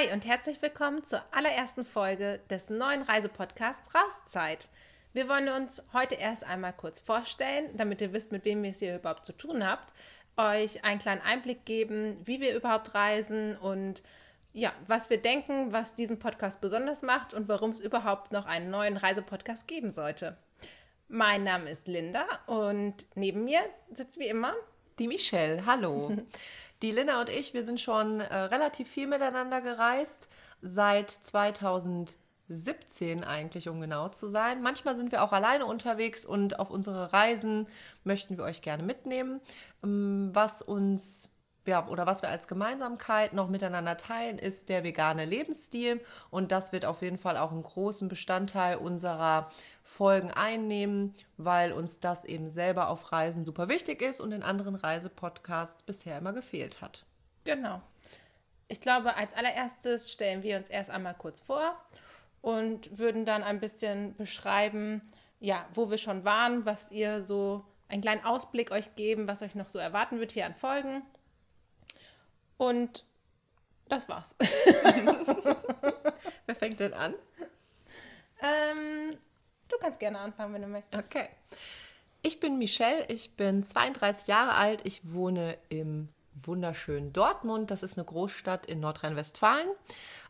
Hi und herzlich willkommen zur allerersten Folge des neuen Reisepodcasts Rauszeit. Wir wollen uns heute erst einmal kurz vorstellen, damit ihr wisst, mit wem ihr es hier überhaupt zu tun habt, euch einen kleinen Einblick geben, wie wir überhaupt reisen und ja, was wir denken, was diesen Podcast besonders macht und warum es überhaupt noch einen neuen Reisepodcast geben sollte. Mein Name ist Linda und neben mir sitzt wie immer die Michelle. Hallo. Die Linda und ich, wir sind schon äh, relativ viel miteinander gereist, seit 2017 eigentlich, um genau zu sein. Manchmal sind wir auch alleine unterwegs und auf unsere Reisen möchten wir euch gerne mitnehmen. Ähm, was uns ja, oder was wir als Gemeinsamkeit noch miteinander teilen, ist der vegane Lebensstil. Und das wird auf jeden Fall auch einen großen Bestandteil unserer Folgen einnehmen, weil uns das eben selber auf Reisen super wichtig ist und in anderen Reisepodcasts bisher immer gefehlt hat. Genau. Ich glaube, als allererstes stellen wir uns erst einmal kurz vor und würden dann ein bisschen beschreiben, ja, wo wir schon waren, was ihr so einen kleinen Ausblick euch geben, was euch noch so erwarten wird hier an Folgen. Und das war's. Wer fängt denn an? Ähm, Du kannst gerne anfangen, wenn du möchtest. Okay. Ich bin Michelle, ich bin 32 Jahre alt, ich wohne im wunderschönen Dortmund. Das ist eine Großstadt in Nordrhein-Westfalen.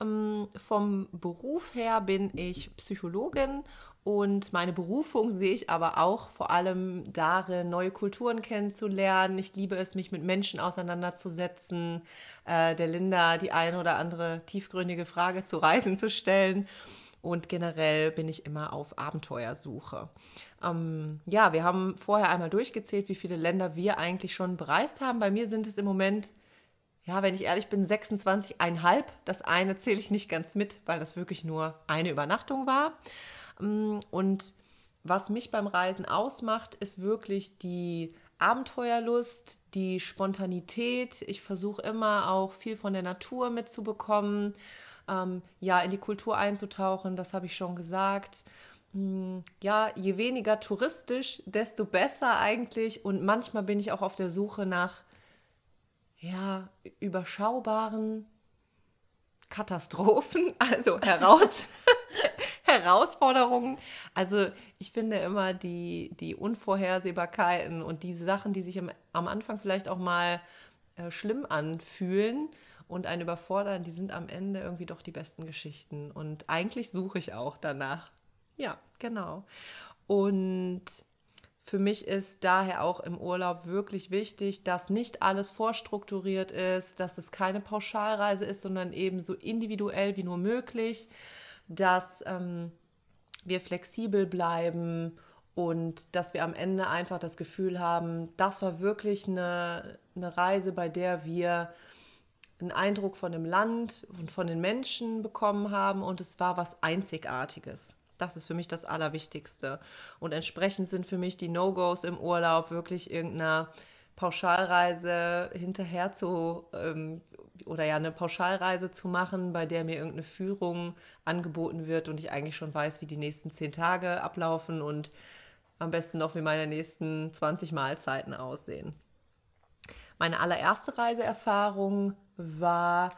Ähm, vom Beruf her bin ich Psychologin und meine Berufung sehe ich aber auch vor allem darin, neue Kulturen kennenzulernen. Ich liebe es, mich mit Menschen auseinanderzusetzen, äh, der Linda die eine oder andere tiefgründige Frage zu Reisen zu stellen und generell bin ich immer auf Abenteuersuche. Ähm, ja, wir haben vorher einmal durchgezählt, wie viele Länder wir eigentlich schon bereist haben. Bei mir sind es im Moment, ja, wenn ich ehrlich bin, 26,5. Das eine zähle ich nicht ganz mit, weil das wirklich nur eine Übernachtung war. Ähm, und was mich beim Reisen ausmacht, ist wirklich die Abenteuerlust, die Spontanität. Ich versuche immer auch viel von der Natur mitzubekommen ähm, ja, in die Kultur einzutauchen, das habe ich schon gesagt. Hm, ja, je weniger touristisch, desto besser eigentlich. Und manchmal bin ich auch auf der Suche nach ja, überschaubaren Katastrophen, also heraus, Herausforderungen. Also ich finde immer die, die Unvorhersehbarkeiten und die Sachen, die sich am, am Anfang vielleicht auch mal äh, schlimm anfühlen, und ein Überfordern, die sind am Ende irgendwie doch die besten Geschichten. Und eigentlich suche ich auch danach. Ja, genau. Und für mich ist daher auch im Urlaub wirklich wichtig, dass nicht alles vorstrukturiert ist, dass es keine Pauschalreise ist, sondern eben so individuell wie nur möglich, dass ähm, wir flexibel bleiben und dass wir am Ende einfach das Gefühl haben, das war wirklich eine, eine Reise, bei der wir einen Eindruck von dem Land und von den Menschen bekommen haben und es war was Einzigartiges. Das ist für mich das Allerwichtigste. Und entsprechend sind für mich die No-Gos im Urlaub wirklich irgendeiner Pauschalreise hinterher zu ähm, oder ja eine Pauschalreise zu machen, bei der mir irgendeine Führung angeboten wird und ich eigentlich schon weiß, wie die nächsten zehn Tage ablaufen und am besten noch wie meine nächsten 20 Mahlzeiten aussehen. Meine allererste Reiseerfahrung war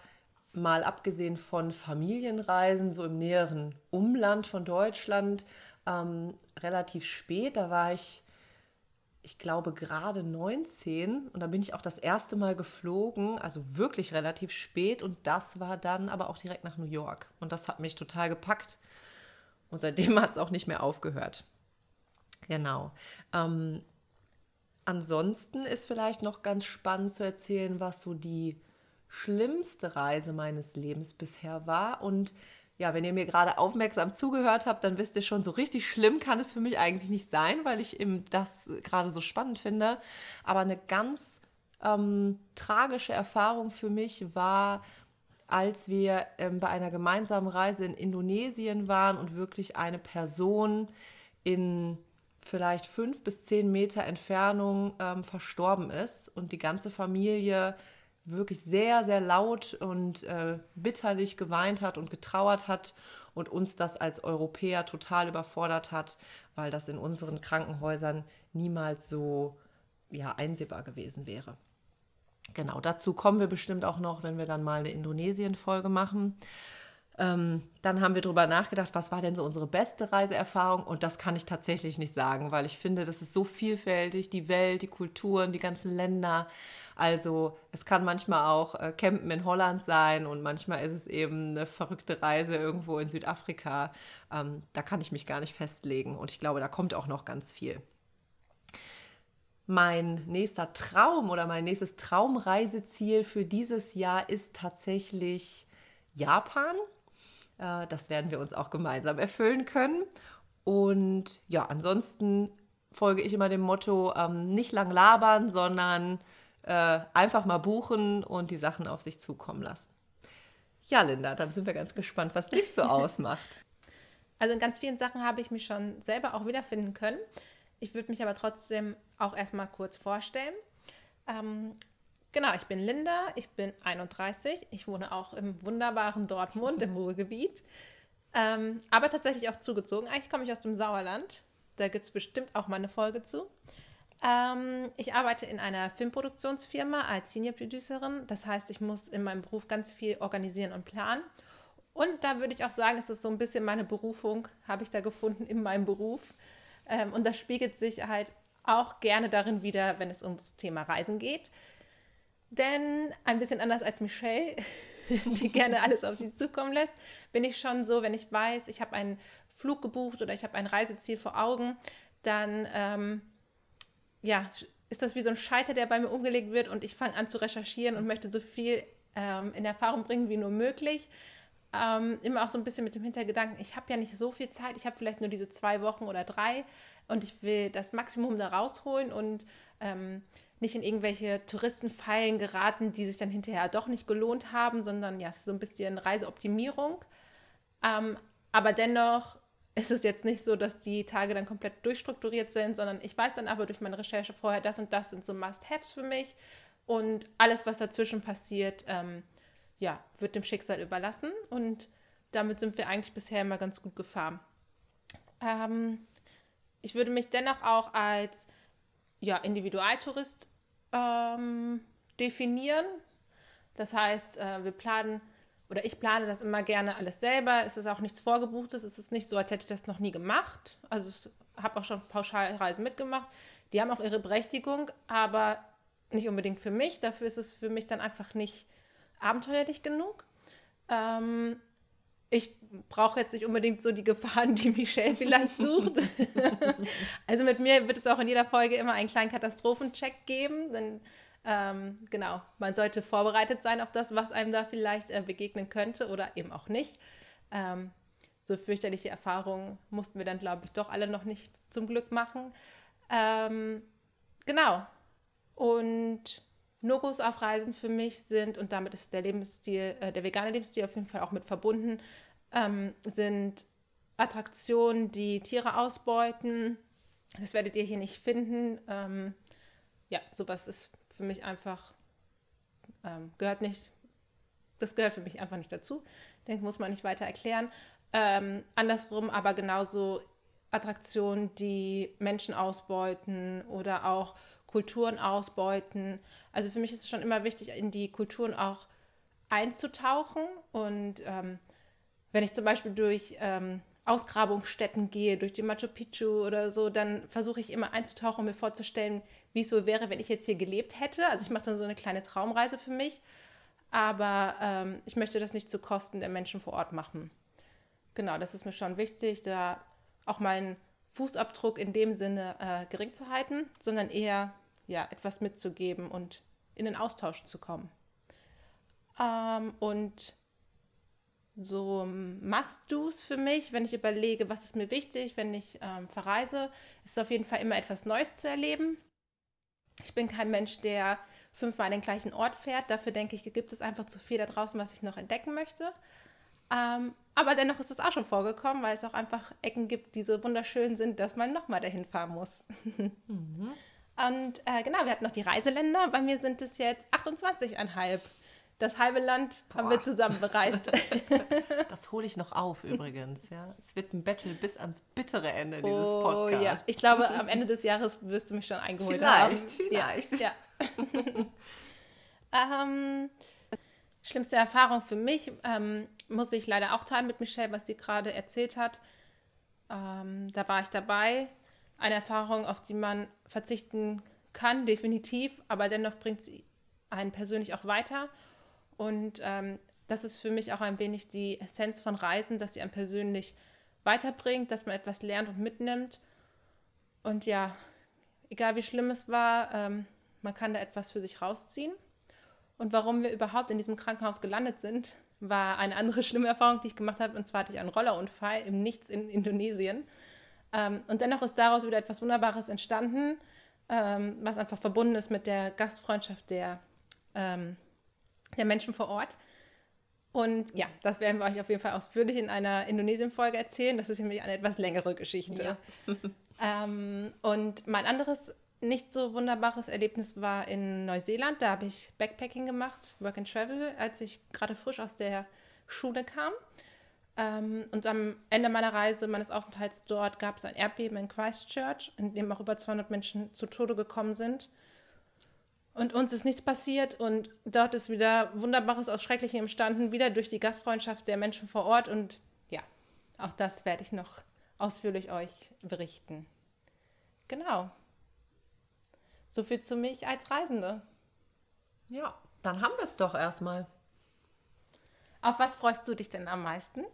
mal abgesehen von Familienreisen, so im näheren Umland von Deutschland, ähm, relativ spät. Da war ich, ich glaube, gerade 19 und da bin ich auch das erste Mal geflogen, also wirklich relativ spät und das war dann aber auch direkt nach New York und das hat mich total gepackt und seitdem hat es auch nicht mehr aufgehört. Genau. Ähm, ansonsten ist vielleicht noch ganz spannend zu erzählen, was so die schlimmste Reise meines Lebens bisher war. Und ja, wenn ihr mir gerade aufmerksam zugehört habt, dann wisst ihr schon, so richtig schlimm kann es für mich eigentlich nicht sein, weil ich eben das gerade so spannend finde. Aber eine ganz ähm, tragische Erfahrung für mich war, als wir ähm, bei einer gemeinsamen Reise in Indonesien waren und wirklich eine Person in vielleicht fünf bis zehn Meter Entfernung ähm, verstorben ist und die ganze Familie wirklich sehr, sehr laut und äh, bitterlich geweint hat und getrauert hat und uns das als Europäer total überfordert hat, weil das in unseren Krankenhäusern niemals so ja, einsehbar gewesen wäre. Genau, dazu kommen wir bestimmt auch noch, wenn wir dann mal eine Indonesien-Folge machen. Ähm, dann haben wir darüber nachgedacht, was war denn so unsere beste Reiseerfahrung? Und das kann ich tatsächlich nicht sagen, weil ich finde, das ist so vielfältig, die Welt, die Kulturen, die ganzen Länder. Also es kann manchmal auch äh, Campen in Holland sein und manchmal ist es eben eine verrückte Reise irgendwo in Südafrika. Ähm, da kann ich mich gar nicht festlegen und ich glaube, da kommt auch noch ganz viel. Mein nächster Traum oder mein nächstes Traumreiseziel für dieses Jahr ist tatsächlich Japan. Äh, das werden wir uns auch gemeinsam erfüllen können. Und ja, ansonsten folge ich immer dem Motto, ähm, nicht lang labern, sondern äh, einfach mal buchen und die Sachen auf sich zukommen lassen. Ja, Linda, dann sind wir ganz gespannt, was dich so ausmacht. Also in ganz vielen Sachen habe ich mich schon selber auch wiederfinden können. Ich würde mich aber trotzdem auch erstmal kurz vorstellen. Ähm, genau, ich bin Linda, ich bin 31, ich wohne auch im wunderbaren Dortmund, im Ruhrgebiet, ähm, aber tatsächlich auch zugezogen. Eigentlich komme ich aus dem Sauerland, da gibt es bestimmt auch mal eine Folge zu. Ähm, ich arbeite in einer Filmproduktionsfirma als Senior Producerin. Das heißt, ich muss in meinem Beruf ganz viel organisieren und planen. Und da würde ich auch sagen, ist es so ein bisschen meine Berufung, habe ich da gefunden in meinem Beruf. Ähm, und das spiegelt sich halt auch gerne darin wieder, wenn es ums Thema Reisen geht. Denn ein bisschen anders als Michelle, die gerne alles auf sie zukommen lässt, bin ich schon so, wenn ich weiß, ich habe einen Flug gebucht oder ich habe ein Reiseziel vor Augen, dann ähm, ja, ist das wie so ein Scheiter, der bei mir umgelegt wird und ich fange an zu recherchieren und möchte so viel ähm, in Erfahrung bringen wie nur möglich. Ähm, immer auch so ein bisschen mit dem Hintergedanken, ich habe ja nicht so viel Zeit, ich habe vielleicht nur diese zwei Wochen oder drei und ich will das Maximum da rausholen und ähm, nicht in irgendwelche Touristenfallen geraten, die sich dann hinterher doch nicht gelohnt haben, sondern ja, so ein bisschen Reiseoptimierung. Ähm, aber dennoch ist es jetzt nicht so, dass die Tage dann komplett durchstrukturiert sind, sondern ich weiß dann aber durch meine Recherche vorher, das und das sind so Must-Haves für mich und alles, was dazwischen passiert, ähm, ja, wird dem Schicksal überlassen und damit sind wir eigentlich bisher immer ganz gut gefahren. Ähm, ich würde mich dennoch auch als ja, Individualtourist ähm, definieren. Das heißt, äh, wir planen oder ich plane das immer gerne alles selber. Es ist auch nichts Vorgebuchtes. Es ist nicht so, als hätte ich das noch nie gemacht. Also ich habe auch schon Pauschalreisen mitgemacht. Die haben auch ihre Berechtigung, aber nicht unbedingt für mich. Dafür ist es für mich dann einfach nicht abenteuerlich genug. Ähm, ich brauche jetzt nicht unbedingt so die Gefahren, die Michelle vielleicht sucht. also mit mir wird es auch in jeder Folge immer einen kleinen Katastrophencheck geben, denn ähm, genau, man sollte vorbereitet sein auf das, was einem da vielleicht äh, begegnen könnte oder eben auch nicht. Ähm, so fürchterliche Erfahrungen mussten wir dann, glaube ich, doch alle noch nicht zum Glück machen. Ähm, genau. Und No-Gos auf Reisen für mich sind, und damit ist der Lebensstil, äh, der vegane Lebensstil auf jeden Fall auch mit verbunden, ähm, sind Attraktionen, die Tiere ausbeuten. Das werdet ihr hier nicht finden. Ähm, ja, sowas ist für mich einfach, ähm, gehört nicht, das gehört für mich einfach nicht dazu. Ich denke, muss man nicht weiter erklären. Ähm, andersrum aber genauso Attraktionen, die Menschen ausbeuten oder auch Kulturen ausbeuten. Also für mich ist es schon immer wichtig, in die Kulturen auch einzutauchen. Und ähm, wenn ich zum Beispiel durch ähm, Ausgrabungsstätten gehe, durch die Machu Picchu oder so, dann versuche ich immer einzutauchen und mir vorzustellen, wie es so wäre, wenn ich jetzt hier gelebt hätte. Also ich mache dann so eine kleine Traumreise für mich, aber ähm, ich möchte das nicht zu Kosten der Menschen vor Ort machen. Genau, das ist mir schon wichtig, da auch meinen Fußabdruck in dem Sinne äh, gering zu halten, sondern eher ja, etwas mitzugeben und in den Austausch zu kommen. Ähm, und so Must-Dos für mich, wenn ich überlege, was ist mir wichtig, wenn ich ähm, verreise, ist auf jeden Fall immer etwas Neues zu erleben. Ich bin kein Mensch, der fünfmal den gleichen Ort fährt. Dafür denke ich, gibt es einfach zu viel da draußen, was ich noch entdecken möchte. Ähm, aber dennoch ist es auch schon vorgekommen, weil es auch einfach Ecken gibt, die so wunderschön sind, dass man nochmal dahin fahren muss. mhm. Und äh, genau, wir hatten noch die Reiseländer. Bei mir sind es jetzt 28,5. Das halbe Land Boah. haben wir zusammen bereist. Das hole ich noch auf übrigens. Ja. Es wird ein Battle bis ans bittere Ende oh, dieses Podcasts. Ja. Ich glaube, am Ende des Jahres wirst du mich schon eingeholt vielleicht, haben. Vielleicht, ja. ja. Ähm, schlimmste Erfahrung für mich ähm, muss ich leider auch teilen mit Michelle, was sie gerade erzählt hat. Ähm, da war ich dabei. Eine Erfahrung, auf die man verzichten kann, definitiv, aber dennoch bringt sie einen persönlich auch weiter. Und ähm, das ist für mich auch ein wenig die Essenz von Reisen, dass sie einen persönlich weiterbringt, dass man etwas lernt und mitnimmt. Und ja, egal wie schlimm es war, ähm, man kann da etwas für sich rausziehen. Und warum wir überhaupt in diesem Krankenhaus gelandet sind, war eine andere schlimme Erfahrung, die ich gemacht habe. Und zwar hatte ich einen Rollerunfall im Nichts in Indonesien. Ähm, und dennoch ist daraus wieder etwas Wunderbares entstanden, ähm, was einfach verbunden ist mit der Gastfreundschaft der, ähm, der Menschen vor Ort. Und ja, das werden wir euch auf jeden Fall ausführlich in einer Indonesien-Folge erzählen. Das ist nämlich eine etwas längere Geschichte. Ja. ähm, und mein anderes nicht so wunderbares Erlebnis war in Neuseeland. Da habe ich Backpacking gemacht, Work and Travel, als ich gerade frisch aus der Schule kam. Ähm, und am Ende meiner Reise, meines Aufenthalts dort, gab es ein Erdbeben in Christchurch, in dem auch über 200 Menschen zu Tode gekommen sind. Und uns ist nichts passiert und dort ist wieder Wunderbares aus Schrecklichem entstanden, wieder durch die Gastfreundschaft der Menschen vor Ort. Und ja, auch das werde ich noch ausführlich euch berichten. Genau. So viel zu mich als Reisende. Ja, dann haben wir es doch erstmal. Auf was freust du dich denn am meisten?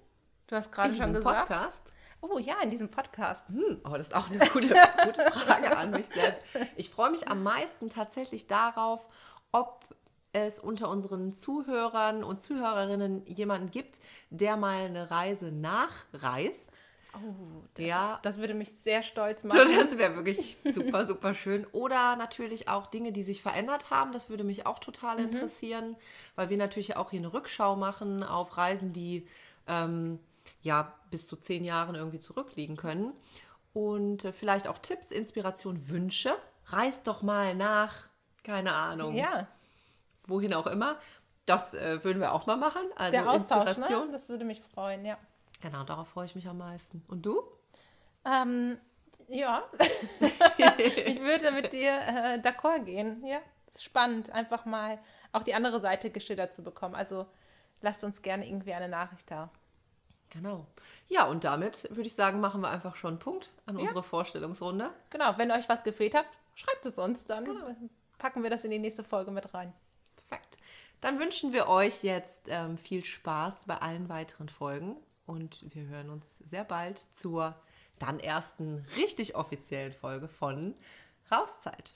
Du hast gerade schon gesagt. Podcast? Oh ja, in diesem Podcast. Hm, oh, das ist auch eine gute, gute Frage an mich selbst. Ich freue mich am meisten tatsächlich darauf, ob es unter unseren Zuhörern und Zuhörerinnen jemanden gibt, der mal eine Reise nachreist. Oh, das, ja. das würde mich sehr stolz machen. Das wäre wirklich super, super schön. Oder natürlich auch Dinge, die sich verändert haben. Das würde mich auch total mhm. interessieren, weil wir natürlich auch hier eine Rückschau machen auf Reisen, die ähm, ja bis zu zehn Jahren irgendwie zurückliegen können. Und äh, vielleicht auch Tipps, Inspiration, Wünsche. Reist doch mal nach, keine Ahnung. Ja. Wohin auch immer. Das äh, würden wir auch mal machen. Also Der Austausch, ne? Inspiration. Ne? das würde mich freuen, ja. Genau, darauf freue ich mich am meisten. Und du? Ähm, ja. ich würde mit dir äh, d'accord gehen. Ja, spannend, einfach mal auch die andere Seite geschildert zu bekommen. Also lasst uns gerne irgendwie eine Nachricht da. Genau. Ja, und damit würde ich sagen, machen wir einfach schon einen Punkt an ja. unsere Vorstellungsrunde. Genau, wenn euch was gefehlt hat, schreibt es uns, dann genau. packen wir das in die nächste Folge mit rein. Perfekt. Dann wünschen wir euch jetzt ähm, viel Spaß bei allen weiteren Folgen und wir hören uns sehr bald zur dann ersten richtig offiziellen Folge von Rauszeit.